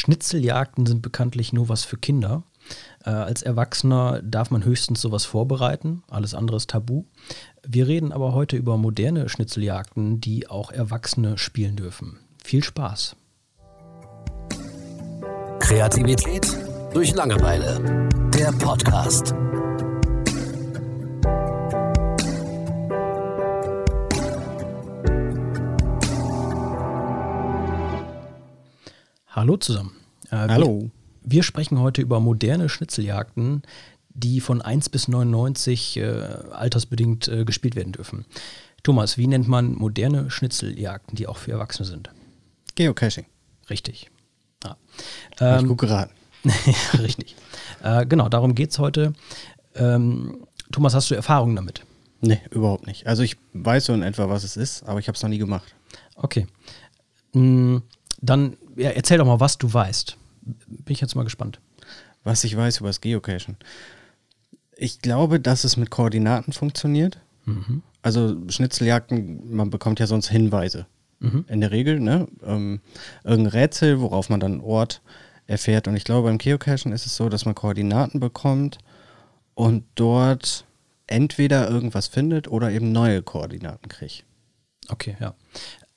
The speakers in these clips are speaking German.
Schnitzeljagden sind bekanntlich nur was für Kinder. Äh, als Erwachsener darf man höchstens sowas vorbereiten, alles andere ist tabu. Wir reden aber heute über moderne Schnitzeljagden, die auch Erwachsene spielen dürfen. Viel Spaß! Kreativität durch Langeweile. Der Podcast. Hallo zusammen. Äh, Hallo. Wir, wir, sprechen heute über moderne Schnitzeljagden, die von 1 bis 99 äh, altersbedingt äh, gespielt werden dürfen. Thomas, wie nennt man moderne Schnitzeljagden, die auch für Erwachsene sind? Geocaching. Richtig. Ja. Ähm, ich gut geraten. richtig. Äh, genau, darum geht es heute. Ähm, Thomas, hast du Erfahrungen damit? Nee, überhaupt nicht. Also ich weiß so in etwa, was es ist, aber ich habe es noch nie gemacht. Okay. Mhm. Dann ja, erzähl doch mal, was du weißt. Bin ich jetzt mal gespannt. Was ich weiß über das Geocachen. Ich glaube, dass es mit Koordinaten funktioniert. Mhm. Also Schnitzeljagden, man bekommt ja sonst Hinweise. Mhm. In der Regel, ne? Ähm, irgendein Rätsel, worauf man dann einen Ort erfährt. Und ich glaube, beim Geocachen ist es so, dass man Koordinaten bekommt und dort entweder irgendwas findet oder eben neue Koordinaten kriegt. Okay, ja.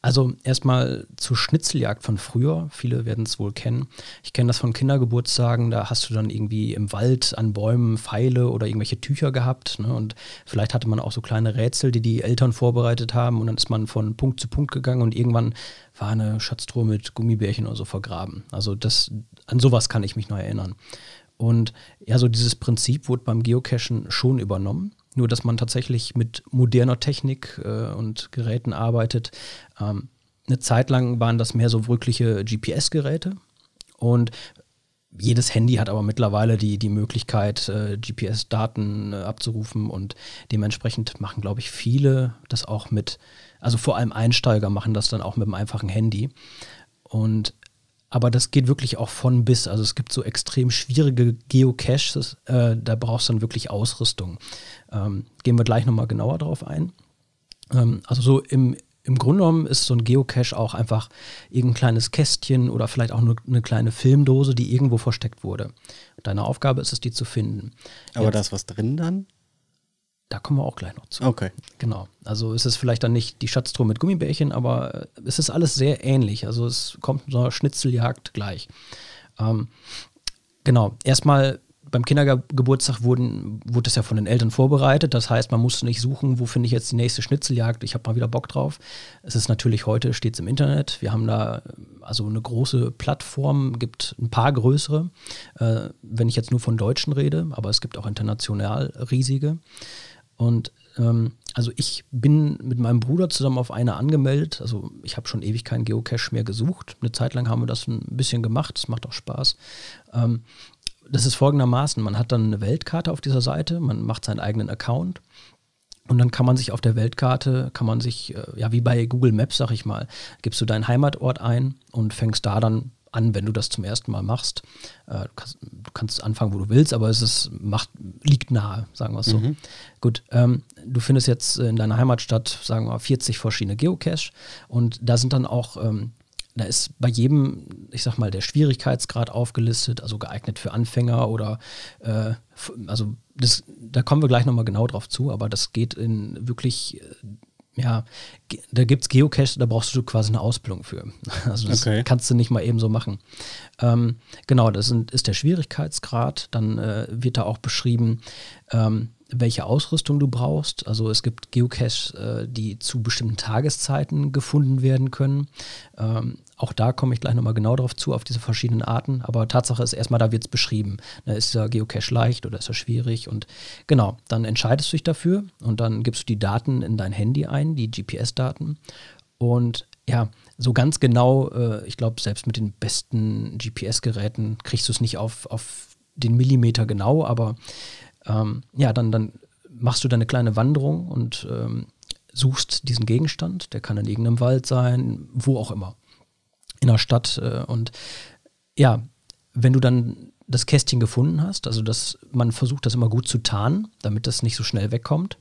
Also erstmal zur Schnitzeljagd von früher. Viele werden es wohl kennen. Ich kenne das von Kindergeburtstagen. Da hast du dann irgendwie im Wald an Bäumen Pfeile oder irgendwelche Tücher gehabt. Ne? Und vielleicht hatte man auch so kleine Rätsel, die die Eltern vorbereitet haben. Und dann ist man von Punkt zu Punkt gegangen und irgendwann war eine Schatztruhe mit Gummibärchen oder so vergraben. Also das, an sowas kann ich mich noch erinnern. Und ja, so dieses Prinzip wurde beim Geocachen schon übernommen. Nur, dass man tatsächlich mit moderner Technik äh, und Geräten arbeitet. Ähm, eine Zeit lang waren das mehr so wirkliche GPS-Geräte. Und jedes Handy hat aber mittlerweile die, die Möglichkeit, äh, GPS-Daten äh, abzurufen und dementsprechend machen, glaube ich, viele das auch mit, also vor allem Einsteiger machen das dann auch mit einem einfachen Handy. Und aber das geht wirklich auch von bis. Also es gibt so extrem schwierige Geocaches, äh, da brauchst du dann wirklich Ausrüstung. Ähm, gehen wir gleich nochmal genauer drauf ein. Ähm, also so im, im Grunde genommen ist so ein Geocache auch einfach irgendein kleines Kästchen oder vielleicht auch nur eine kleine Filmdose, die irgendwo versteckt wurde. Deine Aufgabe ist es, die zu finden. Aber Jetzt, da ist was drin dann? Da kommen wir auch gleich noch zu. Okay. Genau. Also ist es vielleicht dann nicht die Schatztruhe mit Gummibärchen, aber äh, es ist alles sehr ähnlich. Also es kommt so eine Schnitzeljagd gleich. Ähm, genau. Erstmal beim Kindergeburtstag wurden, wurde es ja von den Eltern vorbereitet. Das heißt, man musste nicht suchen, wo finde ich jetzt die nächste Schnitzeljagd. Ich habe mal wieder Bock drauf. Es ist natürlich heute, steht es im Internet. Wir haben da also eine große Plattform, gibt ein paar größere, äh, wenn ich jetzt nur von Deutschen rede, aber es gibt auch international riesige. Und ähm, also ich bin mit meinem Bruder zusammen auf eine angemeldet. Also ich habe schon ewig keinen Geocache mehr gesucht. Eine Zeit lang haben wir das ein bisschen gemacht. Es macht auch Spaß. Ähm, das ist folgendermaßen: Man hat dann eine Weltkarte auf dieser Seite, man macht seinen eigenen Account. Und dann kann man sich auf der Weltkarte, kann man sich, äh, ja, wie bei Google Maps, sag ich mal, gibst du deinen Heimatort ein und fängst da dann an, wenn du das zum ersten Mal machst. Äh, du, kannst, du, kannst, anfangen, wo du willst, aber es ist, macht, liegt nahe, sagen wir es so. Mhm. Gut, ähm, du findest jetzt in deiner Heimatstadt, sagen wir, 40 verschiedene Geocache und da sind dann auch ähm, da ist bei jedem, ich sag mal, der Schwierigkeitsgrad aufgelistet, also geeignet für Anfänger oder äh, also das, da kommen wir gleich nochmal genau drauf zu, aber das geht in wirklich äh, ja, da gibt es Geocache, da brauchst du quasi eine Ausbildung für. Also das okay. kannst du nicht mal eben so machen. Ähm, genau, das sind, ist der Schwierigkeitsgrad. Dann äh, wird da auch beschrieben, ähm, welche Ausrüstung du brauchst. Also es gibt Geocaches, äh, die zu bestimmten Tageszeiten gefunden werden können. Ähm, auch da komme ich gleich nochmal genau drauf zu, auf diese verschiedenen Arten. Aber Tatsache ist erstmal, da wird es beschrieben. Ist der Geocache leicht oder ist er schwierig? Und genau, dann entscheidest du dich dafür und dann gibst du die Daten in dein Handy ein, die GPS-Daten. Und ja, so ganz genau, äh, ich glaube, selbst mit den besten GPS-Geräten kriegst du es nicht auf, auf den Millimeter genau, aber ähm, ja, dann, dann machst du deine kleine Wanderung und ähm, suchst diesen Gegenstand. Der kann in irgendeinem Wald sein, wo auch immer. In der Stadt. Äh, und ja, wenn du dann das Kästchen gefunden hast, also dass man versucht, das immer gut zu tarnen, damit das nicht so schnell wegkommt.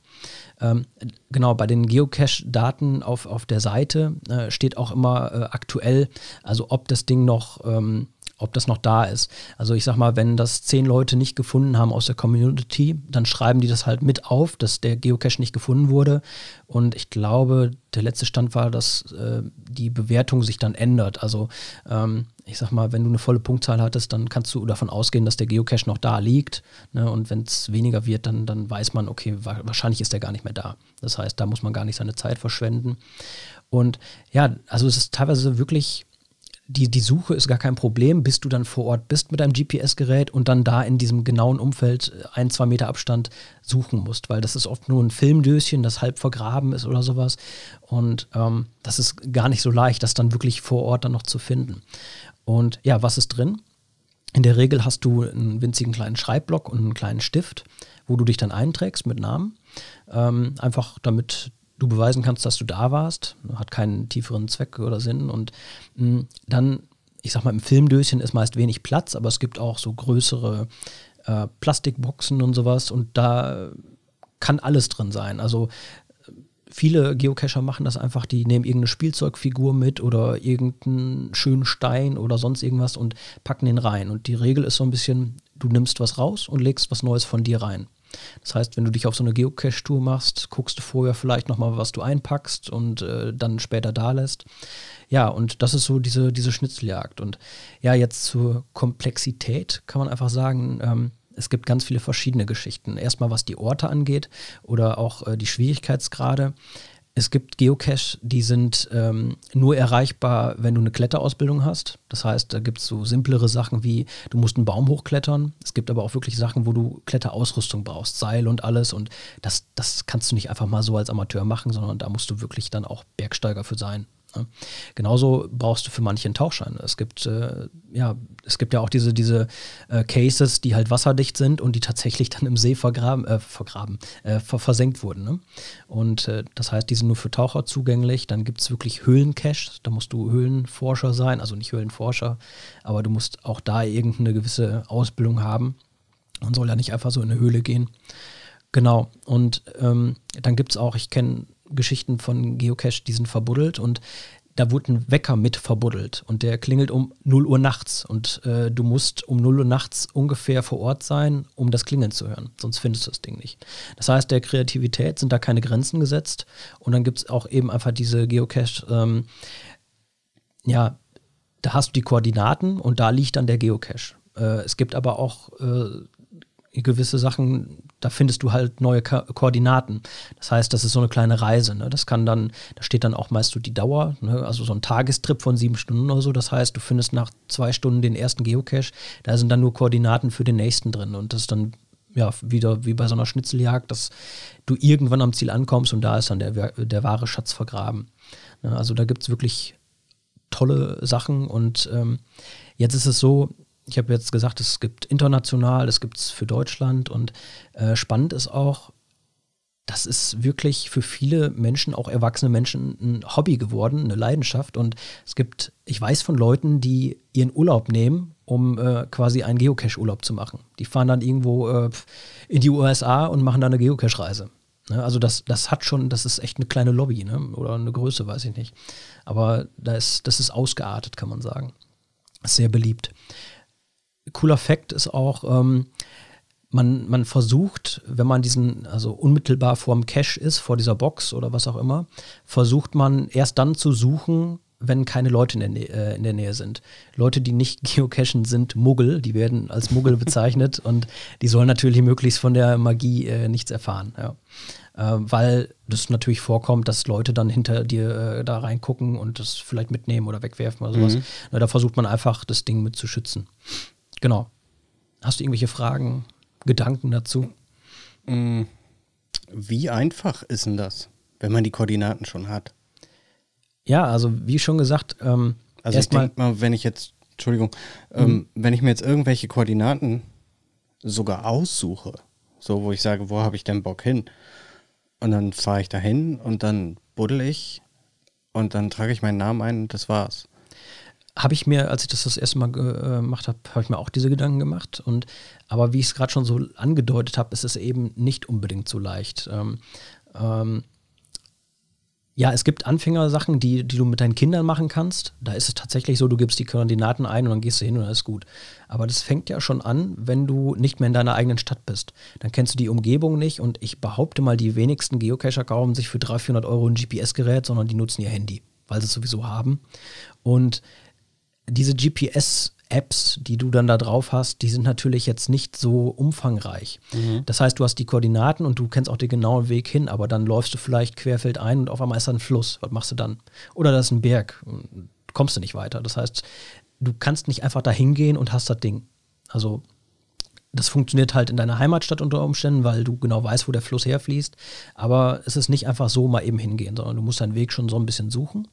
Ähm, genau, bei den Geocache-Daten auf, auf der Seite äh, steht auch immer äh, aktuell, also ob das Ding noch ähm, ob das noch da ist. Also ich sag mal, wenn das zehn Leute nicht gefunden haben aus der Community, dann schreiben die das halt mit auf, dass der Geocache nicht gefunden wurde. Und ich glaube, der letzte Stand war, dass äh, die Bewertung sich dann ändert. Also ähm, ich sag mal, wenn du eine volle Punktzahl hattest, dann kannst du davon ausgehen, dass der Geocache noch da liegt. Ne? Und wenn es weniger wird, dann, dann weiß man, okay, wa wahrscheinlich ist der gar nicht mehr da. Das heißt, da muss man gar nicht seine Zeit verschwenden. Und ja, also es ist teilweise wirklich die, die Suche ist gar kein Problem, bis du dann vor Ort bist mit deinem GPS-Gerät und dann da in diesem genauen Umfeld äh, ein, zwei Meter Abstand suchen musst, weil das ist oft nur ein Filmdöschen, das halb vergraben ist oder sowas. Und ähm, das ist gar nicht so leicht, das dann wirklich vor Ort dann noch zu finden. Und ja, was ist drin? In der Regel hast du einen winzigen kleinen Schreibblock und einen kleinen Stift, wo du dich dann einträgst mit Namen. Ähm, einfach damit du beweisen kannst, dass du da warst. Hat keinen tieferen Zweck oder Sinn. Und mh, hm, dann, ich sag mal, im Filmdöschen ist meist wenig Platz, aber es gibt auch so größere äh, Plastikboxen und sowas. Und da kann alles drin sein. Also viele Geocacher machen das einfach, die nehmen irgendeine Spielzeugfigur mit oder irgendeinen schönen Stein oder sonst irgendwas und packen den rein. Und die Regel ist so ein bisschen, du nimmst was raus und legst was Neues von dir rein. Das heißt, wenn du dich auf so eine Geocache-Tour machst, guckst du vorher vielleicht nochmal, was du einpackst und äh, dann später da lässt. Ja, und das ist so diese, diese Schnitzeljagd. Und ja, jetzt zur Komplexität kann man einfach sagen, ähm, es gibt ganz viele verschiedene Geschichten. Erstmal was die Orte angeht oder auch äh, die Schwierigkeitsgrade. Es gibt Geocache, die sind ähm, nur erreichbar, wenn du eine Kletterausbildung hast. Das heißt, da gibt es so simplere Sachen wie, du musst einen Baum hochklettern. Es gibt aber auch wirklich Sachen, wo du Kletterausrüstung brauchst, Seil und alles. Und das, das kannst du nicht einfach mal so als Amateur machen, sondern da musst du wirklich dann auch Bergsteiger für sein. Ne? Genauso brauchst du für manche einen Tauchschein. Es gibt, äh, ja, es gibt ja auch diese, diese äh, Cases, die halt wasserdicht sind und die tatsächlich dann im See vergraben, äh, vergraben äh, versenkt wurden. Ne? Und äh, das heißt, die sind nur für Taucher zugänglich. Dann gibt es wirklich Höhlencaches, da musst du Höhlenforscher sein, also nicht Höhlenforscher, aber du musst auch da irgendeine gewisse Ausbildung haben. Man soll ja nicht einfach so in eine Höhle gehen. Genau. Und ähm, dann gibt es auch, ich kenne Geschichten von Geocache, die sind verbuddelt und da wurde ein Wecker mit verbuddelt und der klingelt um 0 Uhr nachts und äh, du musst um 0 Uhr nachts ungefähr vor Ort sein, um das Klingeln zu hören, sonst findest du das Ding nicht. Das heißt, der Kreativität sind da keine Grenzen gesetzt und dann gibt es auch eben einfach diese Geocache, ähm, ja, da hast du die Koordinaten und da liegt dann der Geocache. Äh, es gibt aber auch äh, gewisse Sachen, da findest du halt neue Ko Koordinaten. Das heißt, das ist so eine kleine Reise. Ne? Das kann dann, da steht dann auch meist so die Dauer, ne? also so ein Tagestrip von sieben Stunden oder so. Das heißt, du findest nach zwei Stunden den ersten Geocache, da sind dann nur Koordinaten für den nächsten drin. Und das ist dann ja wieder wie bei so einer Schnitzeljagd, dass du irgendwann am Ziel ankommst und da ist dann der, der wahre Schatz vergraben. Ne? Also da gibt es wirklich tolle Sachen und ähm, jetzt ist es so, ich habe jetzt gesagt, es gibt international, es gibt es für Deutschland und äh, spannend ist auch, das ist wirklich für viele Menschen, auch erwachsene Menschen, ein Hobby geworden, eine Leidenschaft. Und es gibt, ich weiß von Leuten, die ihren Urlaub nehmen, um äh, quasi einen Geocache-Urlaub zu machen. Die fahren dann irgendwo äh, in die USA und machen dann eine Geocache-Reise. Ne? Also das, das hat schon, das ist echt eine kleine Lobby, ne? oder eine Größe, weiß ich nicht. Aber das, das ist ausgeartet, kann man sagen. Sehr beliebt cooler Fakt ist auch, ähm, man, man versucht, wenn man diesen, also unmittelbar vorm Cache ist, vor dieser Box oder was auch immer, versucht man erst dann zu suchen, wenn keine Leute in der, Nähe, äh, in der Nähe sind. Leute, die nicht geocachen, sind Muggel, die werden als Muggel bezeichnet und die sollen natürlich möglichst von der Magie äh, nichts erfahren. Ja. Äh, weil das natürlich vorkommt, dass Leute dann hinter dir äh, da reingucken und das vielleicht mitnehmen oder wegwerfen oder sowas. Mhm. Na, da versucht man einfach, das Ding mit zu schützen. Genau. Hast du irgendwelche Fragen, Gedanken dazu? Mm, wie einfach ist denn das, wenn man die Koordinaten schon hat? Ja, also wie schon gesagt, ähm, also ich denke mal, wenn ich jetzt, Entschuldigung, ähm, mhm. wenn ich mir jetzt irgendwelche Koordinaten sogar aussuche, so wo ich sage, wo habe ich denn Bock hin? Und dann fahre ich dahin und dann buddel ich und dann trage ich meinen Namen ein und das war's habe ich mir, als ich das das erste Mal äh, gemacht habe, habe ich mir auch diese Gedanken gemacht. Und aber wie ich es gerade schon so angedeutet habe, ist es eben nicht unbedingt so leicht. Ähm, ähm, Ja, es gibt Anfängersachen, die, die du mit deinen Kindern machen kannst. Da ist es tatsächlich so, du gibst die Koordinaten ein und dann gehst du hin und alles gut. Aber das fängt ja schon an, wenn du nicht mehr in deiner eigenen Stadt bist. Dann kennst du die Umgebung nicht und ich behaupte mal, die wenigsten Geocacher kaufen sich für 300, 400 Euro ein GPS-Gerät, sondern die nutzen ihr Handy, weil sie es sowieso haben. Und diese GPS- Apps, die du dann da drauf hast, die sind natürlich jetzt nicht so umfangreich. Mhm. Das heißt, du hast die Koordinaten und du kennst auch den genauen Weg hin, aber dann läufst du vielleicht querfeld ein und auf einmal ist da ein Fluss. Was machst du dann? Oder da ist ein Berg. Kommst du nicht weiter. Das heißt, du kannst nicht einfach da hingehen und hast das Ding. Also, das funktioniert halt in deiner Heimatstadt unter Umständen, weil du genau weißt, wo der Fluss herfließt. Aber es ist nicht einfach so mal eben hingehen, sondern du musst deinen Weg schon so ein bisschen suchen.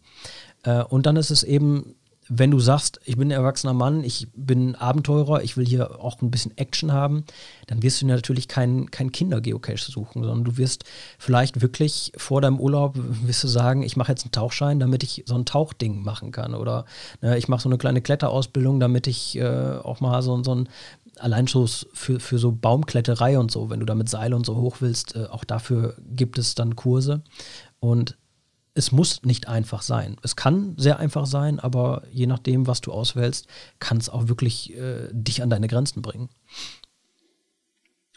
Äh, und dann ist es eben wenn du sagst, ich bin ein erwachsener Mann, ich bin Abenteurer, ich will hier auch ein bisschen Action haben, dann wirst du natürlich keinen kein Kinder-Geocache suchen, sondern du wirst vielleicht wirklich vor deinem Urlaub wirst du sagen, ich mache jetzt einen Tauchschein, damit ich so ein Tauchding machen kann. Oder ne, ich mache so eine kleine Kletterausbildung, damit ich äh, auch mal so, so ein allein für, für so Baumkletterei und so, wenn du da mit Seil und so hoch willst, äh, auch dafür gibt es dann Kurse. Und es muss nicht einfach sein. Es kann sehr einfach sein, aber je nachdem, was du auswählst, kann es auch wirklich äh, dich an deine Grenzen bringen.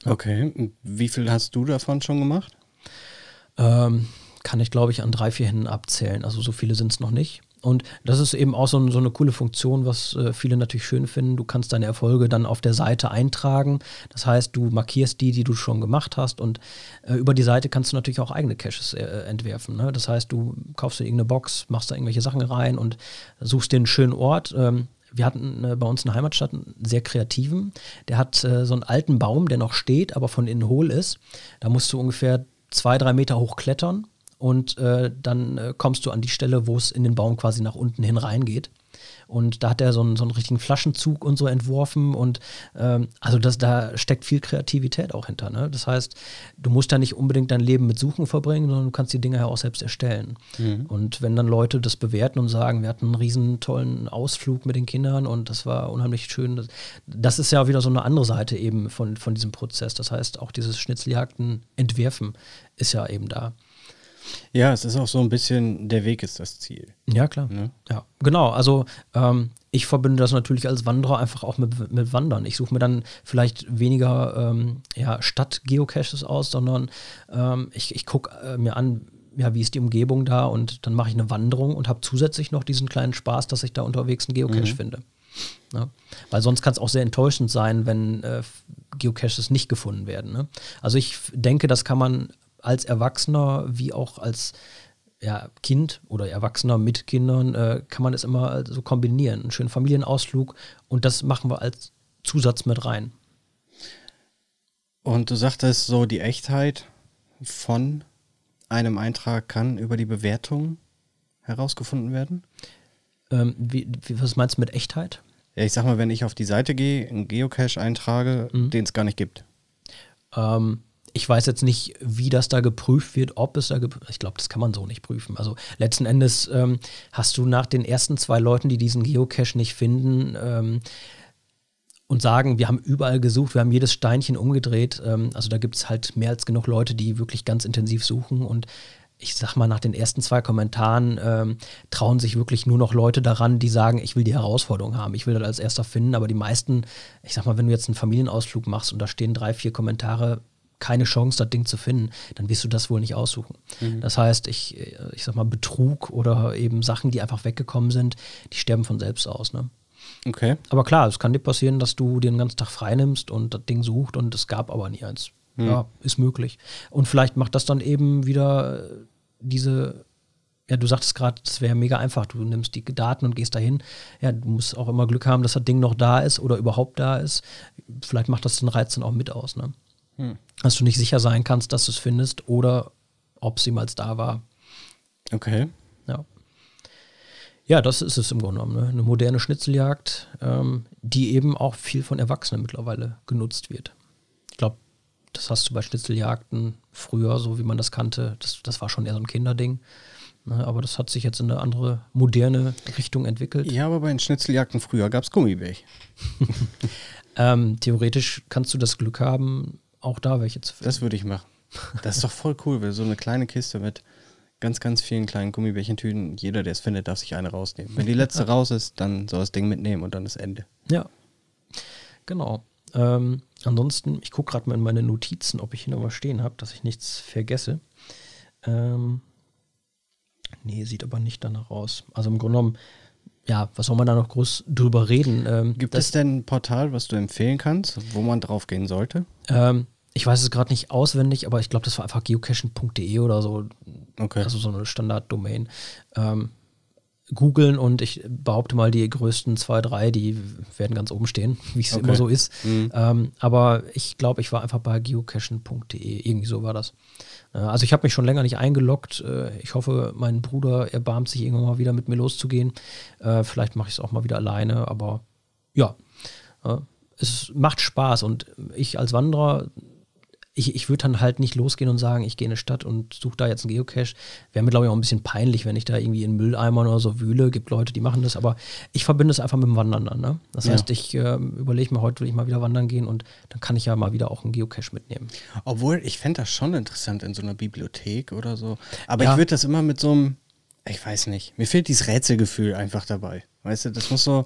Okay, wie viel hast du davon schon gemacht? Ähm, kann ich, glaube ich, an drei, vier Händen abzählen. Also so viele sind es noch nicht. Und das ist eben auch so, so eine coole Funktion, was äh, viele natürlich schön finden. Du kannst deine Erfolge dann auf der Seite eintragen. Das heißt, du markierst die, die du schon gemacht hast. Und äh, über die Seite kannst du natürlich auch eigene Caches äh, entwerfen. Ne? Das heißt, du kaufst dir irgendeine Box, machst da irgendwelche Sachen rein und suchst dir einen schönen Ort. Ähm, wir hatten äh, bei uns in der Heimatstadt einen sehr kreativen. Der hat äh, so einen alten Baum, der noch steht, aber von innen hohl ist. Da musst du ungefähr zwei, drei Meter hoch klettern und äh, dann äh, kommst du an die Stelle, wo es in den Baum quasi nach unten hin reingeht. Und da hat er so einen, so einen richtigen Flaschenzug und so entworfen. Und ähm, also das, da steckt viel Kreativität auch hinter. Ne? Das heißt, du musst da nicht unbedingt dein Leben mit Suchen verbringen, sondern du kannst die Dinge ja auch selbst erstellen. Mhm. Und wenn dann Leute das bewerten und sagen, wir hatten einen riesen tollen Ausflug mit den Kindern und das war unheimlich schön, das, das ist ja wieder so eine andere Seite eben von, von diesem Prozess. Das heißt, auch dieses Schnitzeljagden entwerfen ist ja eben da. Ja, es ist auch so ein bisschen, der Weg ist das Ziel. Ja, klar. Ne? Ja, genau. Also ähm, ich verbinde das natürlich als Wanderer einfach auch mit, mit Wandern. Ich suche mir dann vielleicht weniger ähm, ja, Stadt-Geocaches aus, sondern ähm, ich, ich gucke äh, mir an, ja, wie ist die Umgebung da und dann mache ich eine Wanderung und habe zusätzlich noch diesen kleinen Spaß, dass ich da unterwegs einen Geocache mhm. finde. Ja? Weil sonst kann es auch sehr enttäuschend sein, wenn äh, Geocaches nicht gefunden werden. Ne? Also ich denke, das kann man als Erwachsener wie auch als ja, Kind oder Erwachsener mit Kindern äh, kann man es immer so kombinieren. Einen schönen Familienausflug und das machen wir als Zusatz mit rein. Und du sagtest so, die Echtheit von einem Eintrag kann über die Bewertung herausgefunden werden? Ähm, wie, wie, was meinst du mit Echtheit? Ja, ich sag mal, wenn ich auf die Seite gehe, einen Geocache eintrage, mhm. den es gar nicht gibt. Ähm, ich weiß jetzt nicht, wie das da geprüft wird, ob es da geprüft Ich glaube, das kann man so nicht prüfen. Also letzten Endes ähm, hast du nach den ersten zwei Leuten, die diesen Geocache nicht finden, ähm, und sagen, wir haben überall gesucht, wir haben jedes Steinchen umgedreht. Ähm, also da gibt es halt mehr als genug Leute, die wirklich ganz intensiv suchen. Und ich sag mal, nach den ersten zwei Kommentaren ähm, trauen sich wirklich nur noch Leute daran, die sagen, ich will die Herausforderung haben, ich will das als erster finden. Aber die meisten, ich sag mal, wenn du jetzt einen Familienausflug machst und da stehen drei, vier Kommentare, keine Chance, das Ding zu finden, dann wirst du das wohl nicht aussuchen. Mhm. Das heißt, ich, ich sag mal, Betrug oder eben Sachen, die einfach weggekommen sind, die sterben von selbst aus. Ne? Okay. Aber klar, es kann dir passieren, dass du den ganzen Tag freinimmst und das Ding sucht und es gab aber nie eins. Mhm. Ja, ist möglich. Und vielleicht macht das dann eben wieder diese ja, du sagtest gerade, das wäre mega einfach. Du nimmst die Daten und gehst dahin. Ja, du musst auch immer Glück haben, dass das Ding noch da ist oder überhaupt da ist. Vielleicht macht das den Reiz dann auch mit aus. Ne? Hm. Dass du nicht sicher sein kannst, dass du es findest oder ob es jemals da war. Okay. Ja. Ja, das ist es im Grunde genommen. Ne? Eine moderne Schnitzeljagd, ähm, die eben auch viel von Erwachsenen mittlerweile genutzt wird. Ich glaube, das hast du bei Schnitzeljagden früher, so wie man das kannte, das, das war schon eher so ein Kinderding. Ne? Aber das hat sich jetzt in eine andere, moderne Richtung entwickelt. Ja, aber bei den Schnitzeljagden früher gab es Gummibärchen. ähm, theoretisch kannst du das Glück haben, auch da welche zu finden. Das würde ich machen. Das ist doch voll cool, wenn so eine kleine Kiste mit ganz, ganz vielen kleinen Gummibärchentüten. Jeder, der es findet, darf sich eine rausnehmen. Wenn die letzte raus ist, dann soll das Ding mitnehmen und dann ist Ende. Ja, genau. Ähm, ansonsten, ich gucke gerade mal in meine Notizen, ob ich hier noch was stehen habe, dass ich nichts vergesse. Ähm, nee, sieht aber nicht danach aus. Also im Grunde genommen, ja, was soll man da noch groß drüber reden? Ähm, Gibt es denn ein Portal, was du empfehlen kannst, wo man drauf gehen sollte? Ähm, ich weiß es gerade nicht auswendig, aber ich glaube, das war einfach geocaching.de oder so. Okay. Also so eine Standard-Domain. Ähm, googeln und ich behaupte mal, die größten zwei, drei, die werden ganz oben stehen, wie es Okay. immer so ist. Mhm. Ähm, aber ich glaube, ich war einfach bei geocaching.de, irgendwie so war das. Äh, also ich habe mich schon länger nicht eingeloggt. Äh, ich hoffe, mein Bruder erbarmt sich irgendwann mal wieder mit mir loszugehen. Äh, vielleicht mache ich es auch mal wieder alleine, aber ja, äh, es macht Spaß und ich als Wanderer ich, ich würde dann halt nicht losgehen und sagen, ich gehe in eine Stadt und suche da jetzt einen Geocache. Wäre mir, glaube ich, auch ein bisschen peinlich, wenn ich da irgendwie in Mülleimern oder so wühle. Gibt Leute, die machen das, aber ich verbinde es einfach mit dem Wandern dann. Ne? Das Ja. heißt, ich ähm, überlege mir, heute will ich mal wieder wandern gehen und dann kann ich ja mal wieder auch einen Geocache mitnehmen. Obwohl, ich fände das schon interessant in so einer Bibliothek oder so. Aber Ja. ich würde das immer mit so einem, ich weiß nicht, mir fehlt dieses Rätselgefühl einfach dabei. Weißt du, das muss so,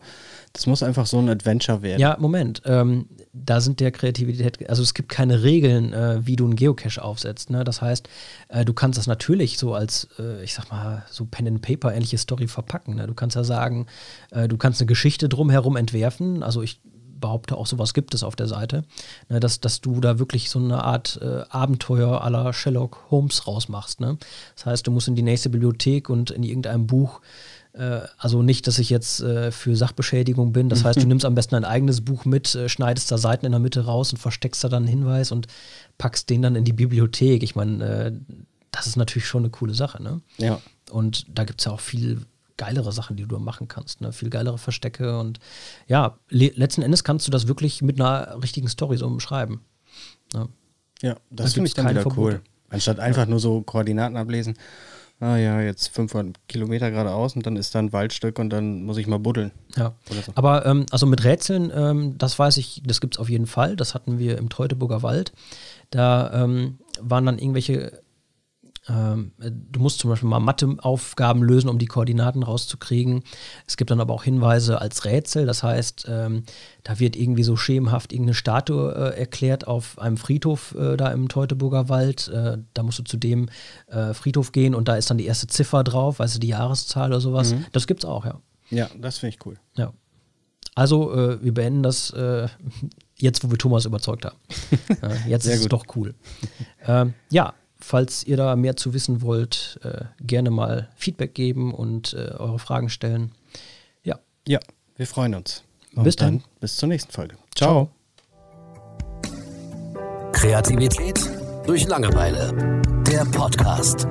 das muss einfach so ein Adventure werden. Ja, Moment. Ähm, da sind der Kreativität, also es gibt keine Regeln, äh, wie du einen Geocache aufsetzt. Ne? Das heißt, äh, du kannst das natürlich so als, äh, ich sag mal, so Pen-and-Paper-ähnliche Story verpacken. Ne? Du kannst ja sagen, äh, du kannst eine Geschichte drumherum entwerfen. Also ich behaupte, auch sowas gibt es auf der Seite, ne? dass, dass du da wirklich so eine Art äh, Abenteuer aller Sherlock Holmes rausmachst. Ne? Das heißt, du musst in die nächste Bibliothek und in irgendeinem Buch äh, also nicht, dass ich jetzt äh, für Sachbeschädigung bin. Das heißt, du nimmst am besten ein eigenes Buch mit, äh, schneidest da Seiten in der Mitte raus und versteckst da dann einen Hinweis und packst den dann in die Bibliothek. Ich meine, äh, das ist natürlich schon eine coole Sache, ne? Ja. Und da gibt es ja auch viel geilere Sachen, die du machen kannst, ne? Viel geilere Verstecke und ja, le letzten Endes kannst du das wirklich mit einer richtigen Story so umschreiben. Ne? Ja, Da das finde ich dann wieder Verbote. cool. Anstatt einfach nur so Koordinaten ablesen. Ah ja, jetzt 500 Kilometer geradeaus und dann ist da ein Waldstück und dann muss ich mal buddeln. Ja, so. aber ähm, also mit Rätseln, ähm, das weiß ich, das gibt es auf jeden Fall. Das hatten wir im Teutoburger Wald. Da ähm, waren dann irgendwelche, ähm, du musst zum Beispiel mal Matheaufgaben lösen, um die Koordinaten rauszukriegen. Es gibt dann aber auch Hinweise als Rätsel. Das heißt, ähm, da wird irgendwie so schemenhaft irgendeine Statue äh, erklärt auf einem Friedhof äh, da im Teutoburger Wald. Äh, da musst du zu dem äh, Friedhof gehen und da ist dann die erste Ziffer drauf, weißt du, die Jahreszahl oder sowas. Das gibt's auch, ja. Ja, das finde ich cool. Ja. Also, äh, wir beenden das äh, jetzt, wo wir Thomas überzeugt haben. jetzt ist es doch cool. ähm, ja, falls ihr da mehr zu wissen wollt, äh, gerne mal Feedback geben und äh, eure Fragen stellen. Ja, Ja, wir freuen uns. Bis dann. dann. Bis zur nächsten Folge. Ciao. Kreativität durch Langeweile. Der Podcast.